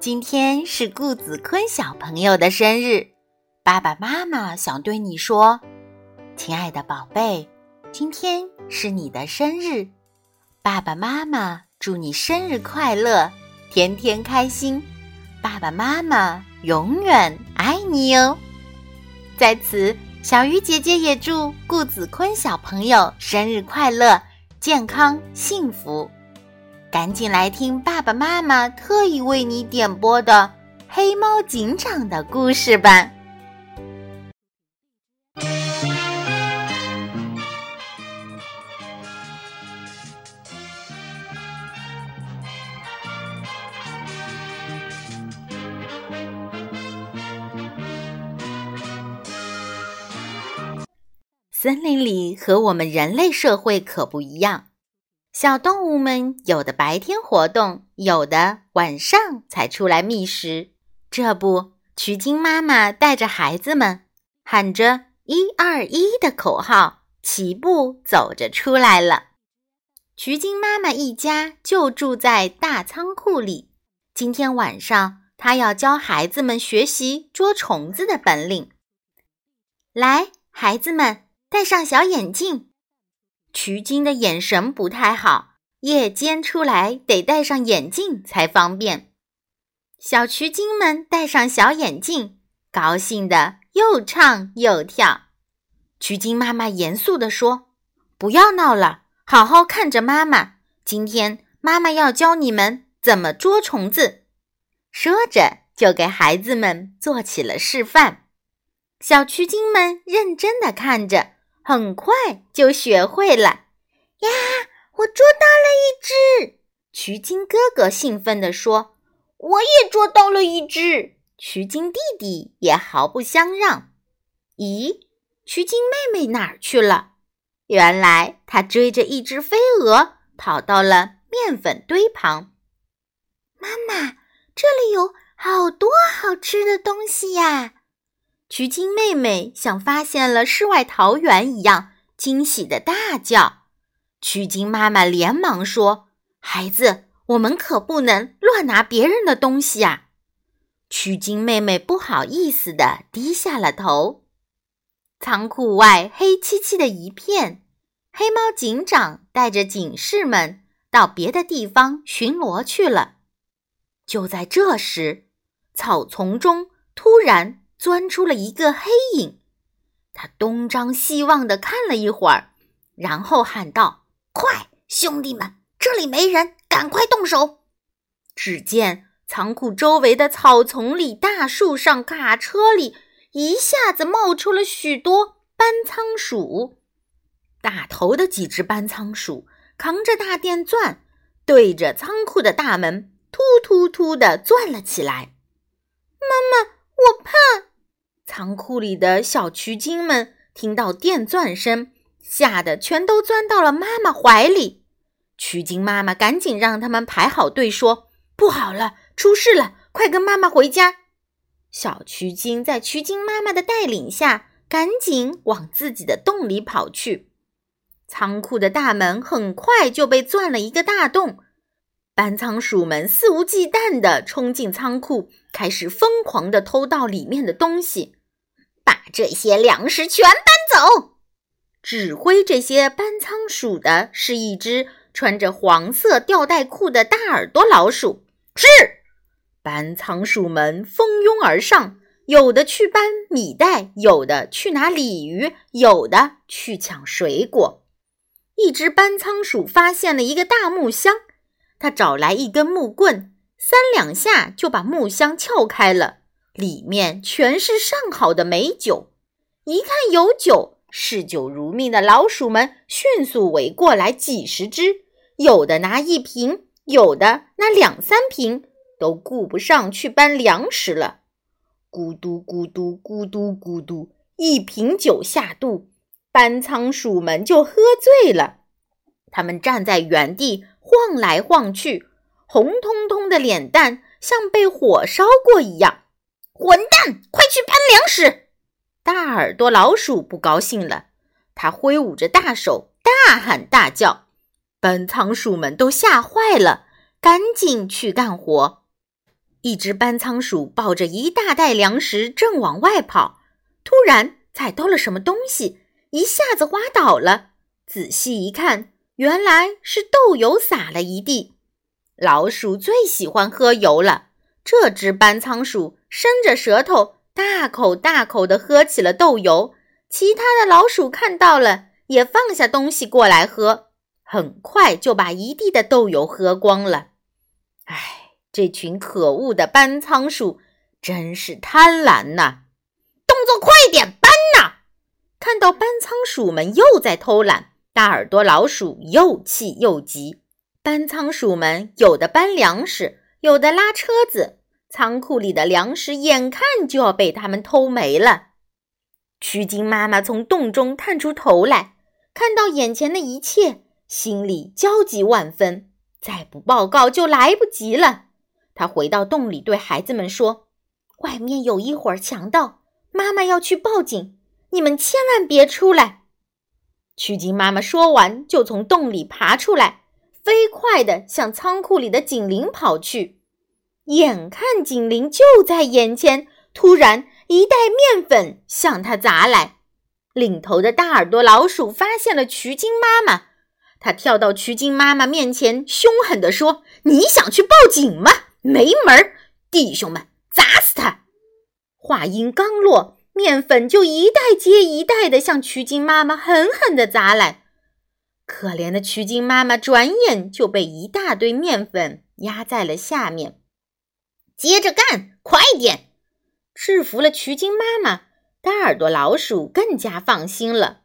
今天是顾子坤小朋友的生日，爸爸妈妈想对你说，亲爱的宝贝，今天是你的生日，爸爸妈妈祝你生日快乐，天天开心，爸爸妈妈永远爱你哦。在此，小鱼姐姐也祝顾子坤小朋友生日快乐，健康幸福。赶紧来听爸爸妈妈特意为你点播的《黑猫警长》的故事吧！森林里和我们人类社会可不一样。小动物们有的白天活动，有的晚上才出来觅食。这不，曲金妈妈带着孩子们，喊着“一二一”的口号，齐步走着出来了。曲金妈妈一家就住在大仓库里。今天晚上，她要教孩子们学习捉虫子的本领。来，孩子们，戴上小眼镜。曲金的眼神不太好，夜间出来得戴上眼镜才方便。小曲金们戴上小眼镜，高兴的又唱又跳。曲金妈妈严肃地说：“不要闹了，好好看着妈妈。今天妈妈要教你们怎么捉虫子。”说着，就给孩子们做起了示范。小曲金们认真的看着。很快就学会了呀！我捉到了一只，曲金哥哥兴奋地说：“我也捉到了一只。”曲金弟弟也毫不相让。咦，曲金妹妹哪儿去了？原来她追着一只飞蛾跑到了面粉堆旁。妈妈，这里有好多好吃的东西呀！曲金妹妹像发现了世外桃源一样，惊喜的大叫。曲金妈妈连忙说：“孩子，我们可不能乱拿别人的东西啊！”曲金妹妹不好意思的低下了头。仓库外黑漆漆的一片，黑猫警长带着警士们到别的地方巡逻去了。就在这时，草丛中突然。钻出了一个黑影，他东张西望的看了一会儿，然后喊道：“快，兄弟们，这里没人，赶快动手！”只见仓库周围的草丛里、大树上、卡车里，一下子冒出了许多搬仓鼠。大头的几只搬仓鼠扛着大电钻，对着仓库的大门突突突的钻了起来。妈妈，我怕。仓库里的小渠精们听到电钻声，吓得全都钻到了妈妈怀里。曲精妈妈赶紧让他们排好队，说：“不好了，出事了，快跟妈妈回家！”小曲精在曲精妈妈的带领下，赶紧往自己的洞里跑去。仓库的大门很快就被钻了一个大洞，搬仓鼠们肆无忌惮地冲进仓库，开始疯狂地偷盗里面的东西。把这些粮食全搬走。指挥这些搬仓鼠的是一只穿着黄色吊带裤的大耳朵老鼠。是，搬仓鼠们蜂拥而上，有的去搬米袋，有的去拿鲤鱼，有的去抢水果。一只搬仓鼠发现了一个大木箱，他找来一根木棍，三两下就把木箱撬开了。里面全是上好的美酒，一看有酒，嗜酒如命的老鼠们迅速围过来几十只，有的拿一瓶，有的拿两三瓶，都顾不上去搬粮食了。咕嘟咕嘟咕嘟咕嘟，一瓶酒下肚，搬仓鼠们就喝醉了。他们站在原地晃来晃去，红彤彤的脸蛋像被火烧过一样。混蛋，快去搬粮食！大耳朵老鼠不高兴了，他挥舞着大手，大喊大叫。搬仓鼠们都吓坏了，赶紧去干活。一只搬仓鼠抱着一大袋粮食正往外跑，突然踩到了什么东西，一下子滑倒了。仔细一看，原来是豆油洒了一地。老鼠最喜欢喝油了，这只班仓鼠伸着舌头，大口大口地喝起了豆油。其他的老鼠看到了，也放下东西过来喝，很快就把一地的豆油喝光了。唉。这群可恶的班仓鼠真是贪婪呐！动作快点搬呐！看到班仓鼠们又在偷懒，大耳朵老鼠又气又急。班仓鼠们有的搬粮食，有的拉车子，仓库里的粮食眼看就要被他们偷没了。曲金妈妈从洞中探出头来，看到眼前的一切，心里焦急万分，再不报告就来不及了。他回到洞里，对孩子们说：“外面有一伙强盗，妈妈要去报警，你们千万别出来。”曲靖妈妈说完，就从洞里爬出来，飞快地向仓库里的警铃跑去。眼看警铃就在眼前，突然一袋面粉向他砸来。领头的大耳朵老鼠发现了曲靖妈妈，他跳到曲靖妈妈面前，凶狠地说：“你想去报警吗？”没门儿，弟兄们，砸死他！话音刚落，面粉就一袋接一袋的向曲靖妈妈狠狠地砸来。可怜的曲靖妈妈转眼就被一大堆面粉压在了下面。接着干，快点！制服了曲靖妈妈，大耳朵老鼠更加放心了。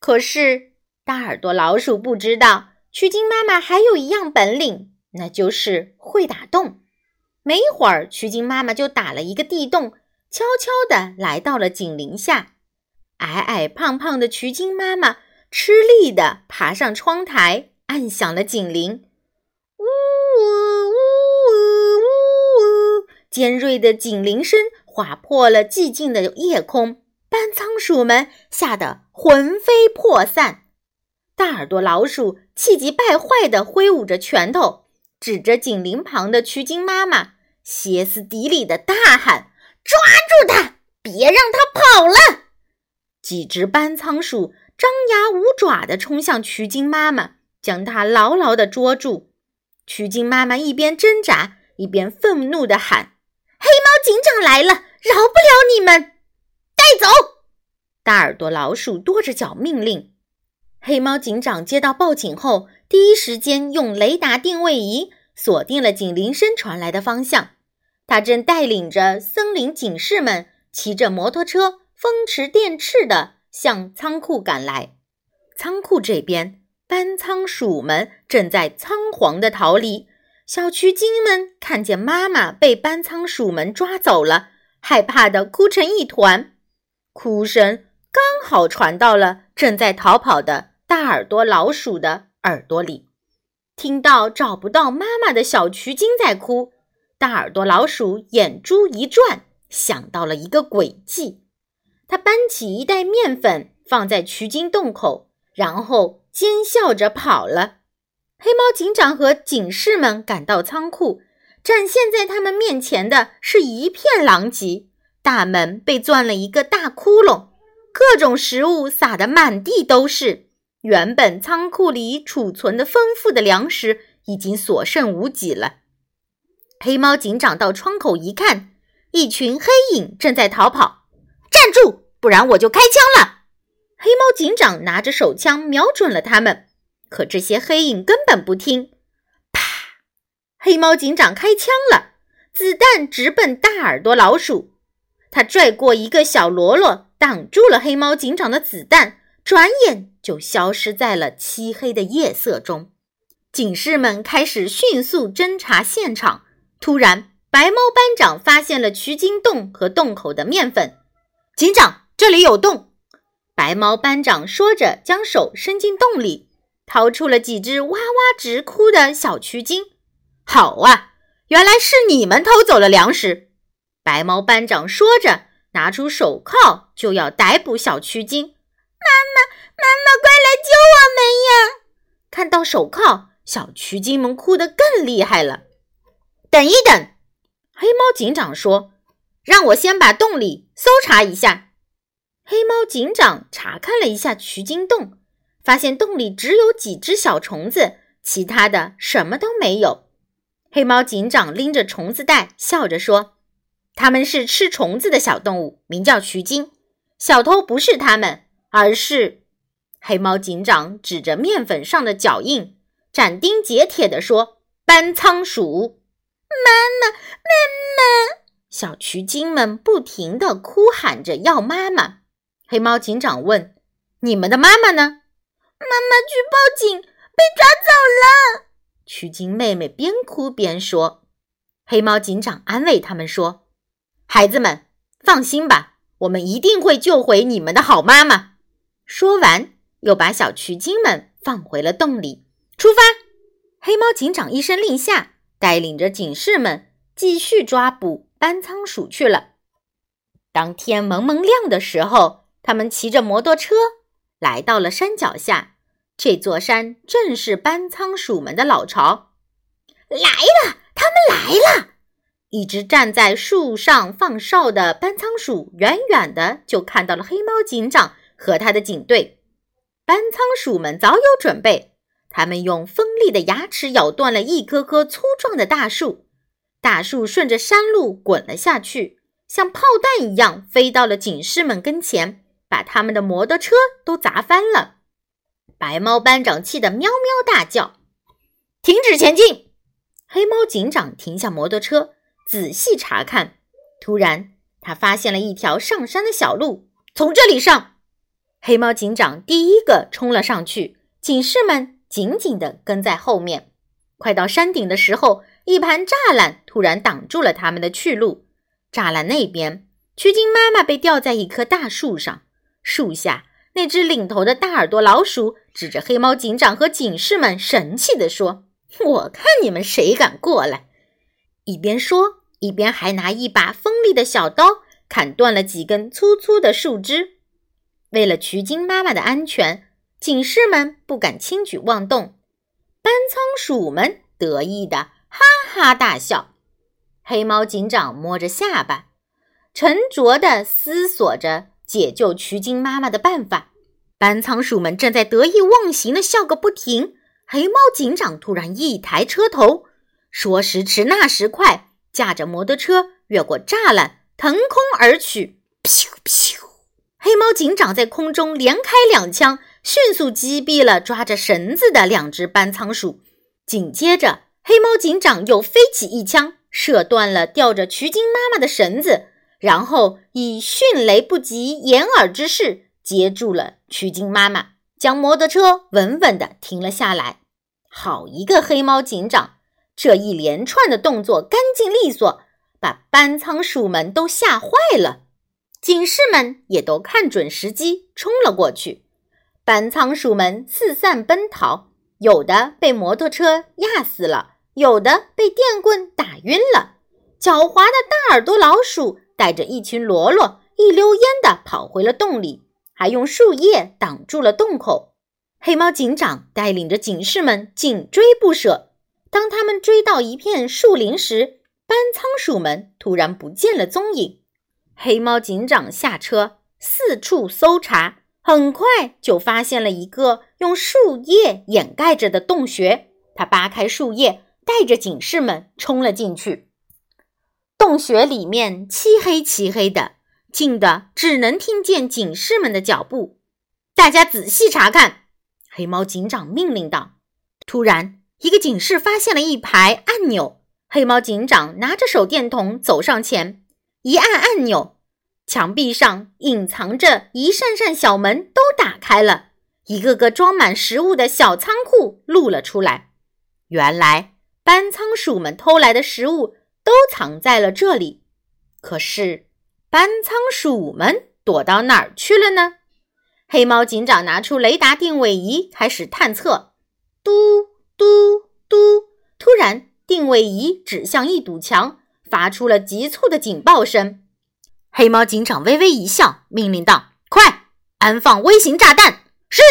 可是，大耳朵老鼠不知道，曲靖妈妈还有一样本领。那就是会打洞。没一会儿，曲靖妈妈就打了一个地洞，悄悄地来到了警铃下。矮矮胖胖的曲靖妈妈吃力地爬上窗台，按响了警铃。尖锐的警铃声划破了寂静的夜空，班仓鼠们吓得魂飞魄散。大耳朵老鼠气急败坏地挥舞着拳头。指着警铃旁的曲靖妈妈，歇斯底里的大喊：“抓住他，别让他跑了！”几只班仓鼠张牙舞爪地冲向曲靖妈妈，将她牢牢地捉住。曲靖妈妈一边挣扎，一边愤怒地喊：“黑猫警长来了，饶不了你们！带走！”大耳朵老鼠跺着脚命令。黑猫警长接到报警后，第一时间用雷达定位仪锁定了警铃声传来的方向。他正带领着森林警士们骑着摩托车，风驰电掣地向仓库赶来。仓库这边，搬仓鼠们正在仓皇地逃离。小曲精们看见妈妈被班仓鼠们抓走了，害怕的哭成一团，哭声刚好传到了正在逃跑的。大耳朵老鼠的耳朵里，听到找不到妈妈的小渠精在哭。大耳朵老鼠眼珠一转，想到了一个诡计。他搬起一袋面粉放在渠精洞口，然后奸笑着跑了。黑猫警长和警士们赶到仓库，展现在他们面前的是一片狼藉。大门被钻了一个大窟窿，各种食物撒得满地都是。原本仓库里储存的丰富的粮食已经所剩无几了。黑猫警长到窗口一看，一群黑影正在逃跑。站住，不然我就开枪了！黑猫警长拿着手枪瞄准了他们，可这些黑影根本不听。啪！黑猫警长开枪了，子弹直奔大耳朵老鼠。他拽过一个小喽啰，挡住了黑猫警长的子弹。转眼就消失在了漆黑的夜色中。警士们开始迅速侦查现场。突然，白猫班长发现了渠晶洞和洞口的面粉。警长，这里有洞！白猫班长说着，将手伸进洞里，掏出了几只哇哇直哭的小渠晶。好啊，原来是你们偷走了粮食！白猫班长说着，拿出手铐就要逮捕小渠晶。妈妈，妈妈，快来救我们呀！看到手铐，小曲精们哭得更厉害了。等一等，黑猫警长说：“让我先把洞里搜查一下。”黑猫警长查看了一下取经洞，发现洞里只有几只小虫子，其他的什么都没有。黑猫警长拎着虫子袋，笑着说：“他们是吃虫子的小动物，名叫渠经。小偷不是他们，而是……”黑猫警长指着面粉上的脚印，斩钉截铁地说：“搬仓鼠。”妈妈，妈妈！小渠精们不停地哭喊着要妈妈。黑猫警长问：“你们的妈妈呢？”妈妈去报警，被抓走了。取经妹妹边哭边说。黑猫警长安慰他们说：“孩子们，放心吧，我们一定会救回你们的好妈妈。”说完，又把小取经们放回了洞里。出发！黑猫警长一声令下，带领着警士们继续抓捕搬仓鼠去了。当天蒙蒙亮的时候。他们骑着摩托车来到了山脚下，这座山正是搬仓鼠们的老巢。来了，他们来了！一只站在树上放哨的搬仓鼠，远远的就看到了黑猫警长和他的警队。搬仓鼠们早有准备，他们用锋利的牙齿咬断了一棵棵粗壮的大树，大树顺着山路滚了下去，像炮弹一样飞到了警士们跟前。把他们的摩托车都砸翻了，白猫班长气得喵喵大叫：“停止前进！”黑猫警长停下摩托车，仔细查看。突然，他发现了一条上山的小路，从这里上。黑猫警长第一个冲了上去，警士们紧紧地跟在后面。快到山顶的时候，一盘栅栏突然挡住了他们的去路。栅栏那边，曲靖妈妈被吊在一棵大树上。树下那只领头的大耳朵老鼠指着黑猫警长和警士们，神气地说：“我看你们谁敢过来！”一边说，一边还拿一把锋利的小刀砍断了几根粗粗的树枝。为了取经妈妈的安全，警士们不敢轻举妄动。搬仓鼠们得意的哈哈大笑。黑猫警长摸着下巴，沉着地思索着。解救渠金妈妈的办法，班仓鼠们正在得意忘形的笑个不停。黑猫警长突然一抬车头，说时迟那时快，驾着摩托车越过栅栏，腾空而去。咻咻！黑猫警长在空中连开两枪，迅速击毙了抓着绳子的两只班仓鼠。紧接着，黑猫警长又飞起一枪，射断了吊着渠金妈妈的绳子。然后以迅雷不及掩耳之势接住了取经妈妈，将摩托车稳稳地停了下来。好一个黑猫警长！这一连串的动作干净利索，把搬仓鼠们都吓坏了。警士们也都看准时机冲了过去。搬仓鼠们四散奔逃，有的被摩托车压死了，有的被电棍打晕了。狡猾的大耳朵老鼠。带着一群罗罗，一溜烟地跑回了洞里，还用树叶挡住了洞口。黑猫警长带领着警士们紧追不舍。当他们追到一片树林时，搬仓鼠们突然不见了踪影。黑猫警长下车，四处搜查，很快就发现了一个用树叶掩盖着的洞穴。他扒开树叶，带着警士们冲了进去。洞穴里面漆黑漆黑的，静的只能听见警士们的脚步。大家仔细查看，黑猫警长命令道。突然，一个警士发现了一排按钮。黑猫警长拿着手电筒走上前，一按按钮，墙壁上隐藏着一扇扇小门都打开了，一个个装满食物的小仓库露了出来。原来，搬仓鼠们偷来的食物。都藏在了这里，可是搬仓鼠们躲到哪儿去了呢？黑猫警长拿出雷达定位仪开始探测，嘟嘟嘟！突然，定位仪指向一堵墙，发出了急促的警报声。黑猫警长微微一笑，命令道：“快安放微型炸弹！”是。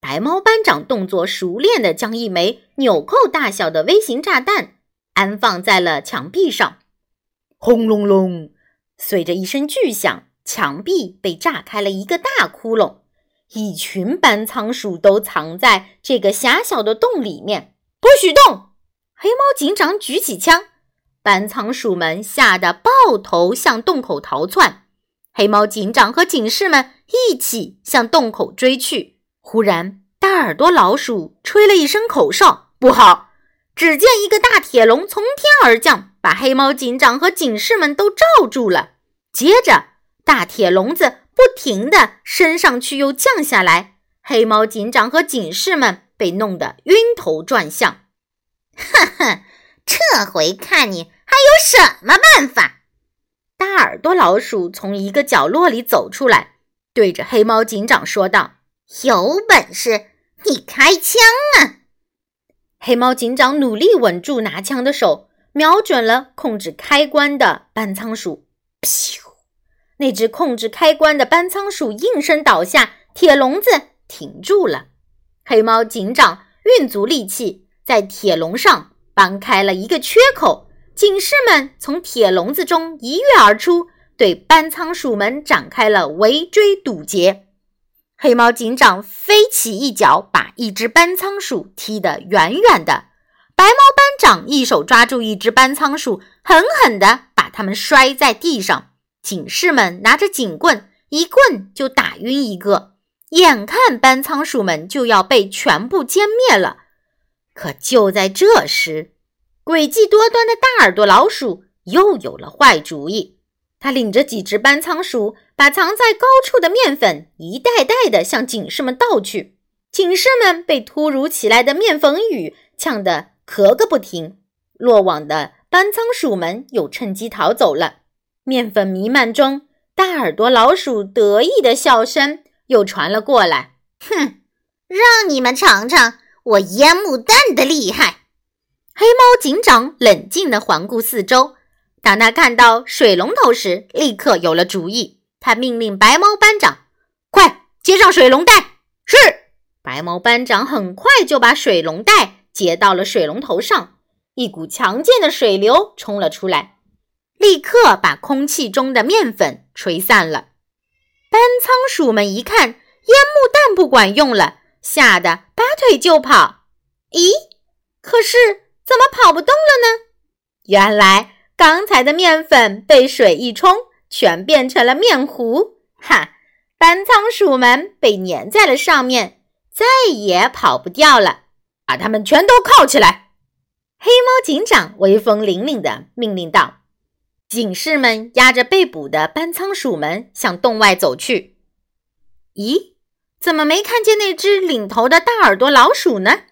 白猫班长动作熟练地将一枚纽扣大小的微型炸弹。安放在了墙壁上，轰隆隆，随着一声巨响，墙壁被炸开了一个大窟窿。一群斑仓鼠都藏在这个狭小的洞里面，不许动！黑猫警长举起枪，斑仓鼠们吓得抱头向洞口逃窜。黑猫警长和警士们一起向洞口追去。忽然，大耳朵老鼠吹了一声口哨，不好！只见一个大铁笼从天而降，把黑猫警长和警士们都罩住了。接着，大铁笼子。不停地升上去又降下来，黑猫警长和警士们被弄得晕头转向。哈哈，这回看你还有什么办法！大耳朵老鼠从一个角落里走出来，对着黑猫警长说道：“有本事你开枪啊！”黑猫警长努力稳住拿枪的手，瞄准了控制开关的搬仓鼠，噗！那只控制开关的搬仓鼠应声倒下，铁笼子停住了。黑猫警长运足力气，在铁笼上搬开了一个缺口。警士们从铁笼子中一跃而出，对搬仓鼠们展开了围追堵截。黑猫警长飞起一脚，把一只斑仓鼠踢得远远的。白猫班长一手抓住一只斑仓鼠，狠狠地把它们摔在地上。警士们拿着警棍，一棍就打晕一个。眼看班仓鼠们就要被全部歼灭了，可就在这时，诡计多端的大耳朵老鼠又有了坏主意。他领着几只班仓鼠，把藏在高处的面粉一袋袋的向警士们倒去。警士们被突如其来的面粉雨呛得咳个不停。落网的班仓鼠们又趁机逃走了。面粉弥漫中，大耳朵老鼠得意的笑声又传了过来。哼，让你们尝尝我烟幕弹的厉害！黑猫警长冷静地环顾四周，当他看到水龙头时，立刻有了主意。他命令白猫班长：“快接上水龙带！”是。白猫班长很快就把水龙带接到了水龙头上，一股强劲的水流冲了出来。立刻把空气中的面粉吹散了。班仓鼠们一看烟幕弹不管用了，吓得拔腿就跑。咦，可是怎么跑不动了呢？原来刚才的面粉被水一冲，全变成了面糊。哈，搬仓鼠们被粘在了上面，再也跑不掉了。把它们全都铐起来！黑猫警长威风凛凛地命令道。警士们押着被捕的班仓鼠们向洞外走去。咦，怎么没看见那只领头的大耳朵老鼠呢？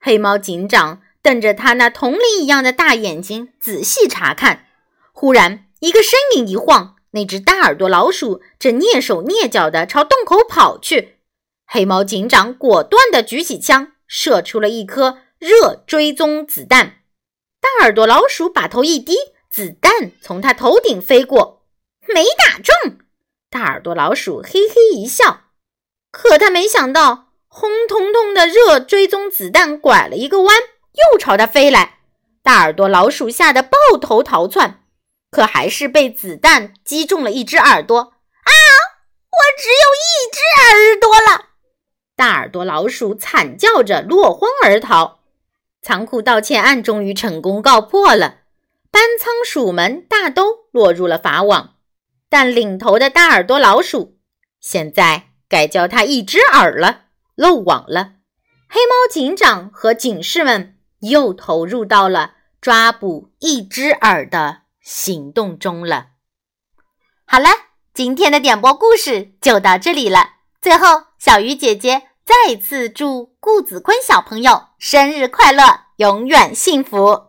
黑猫警长瞪着他那铜铃一样的大眼睛，仔细查看。忽然，一个身影一晃，那只大耳朵老鼠正蹑手蹑脚地朝洞口跑去。黑猫警长果断地举起枪，射出了一颗热追踪子弹。大耳朵老鼠把头一低。子弹从他头顶飞过，没打中。大耳朵老鼠嘿嘿一笑，可他没想到，红彤彤的热追踪子弹拐了一个弯，又朝他飞来。大耳朵老鼠吓得抱头逃窜，可还是被子弹击中了一只耳朵。啊！我只有一只耳朵了！大耳朵老鼠惨叫着落荒而逃。仓库盗窃案终于成功告破了。班仓鼠们大都落入了法网，但领头的大耳朵老鼠现在该叫他一只耳了，漏网了。黑猫警长和警士们又投入到了抓捕一只耳的行动中了。好了，今天的点播故事就到这里了。最后，小鱼姐姐再次祝顾子坤小朋友生日快乐，永远幸福。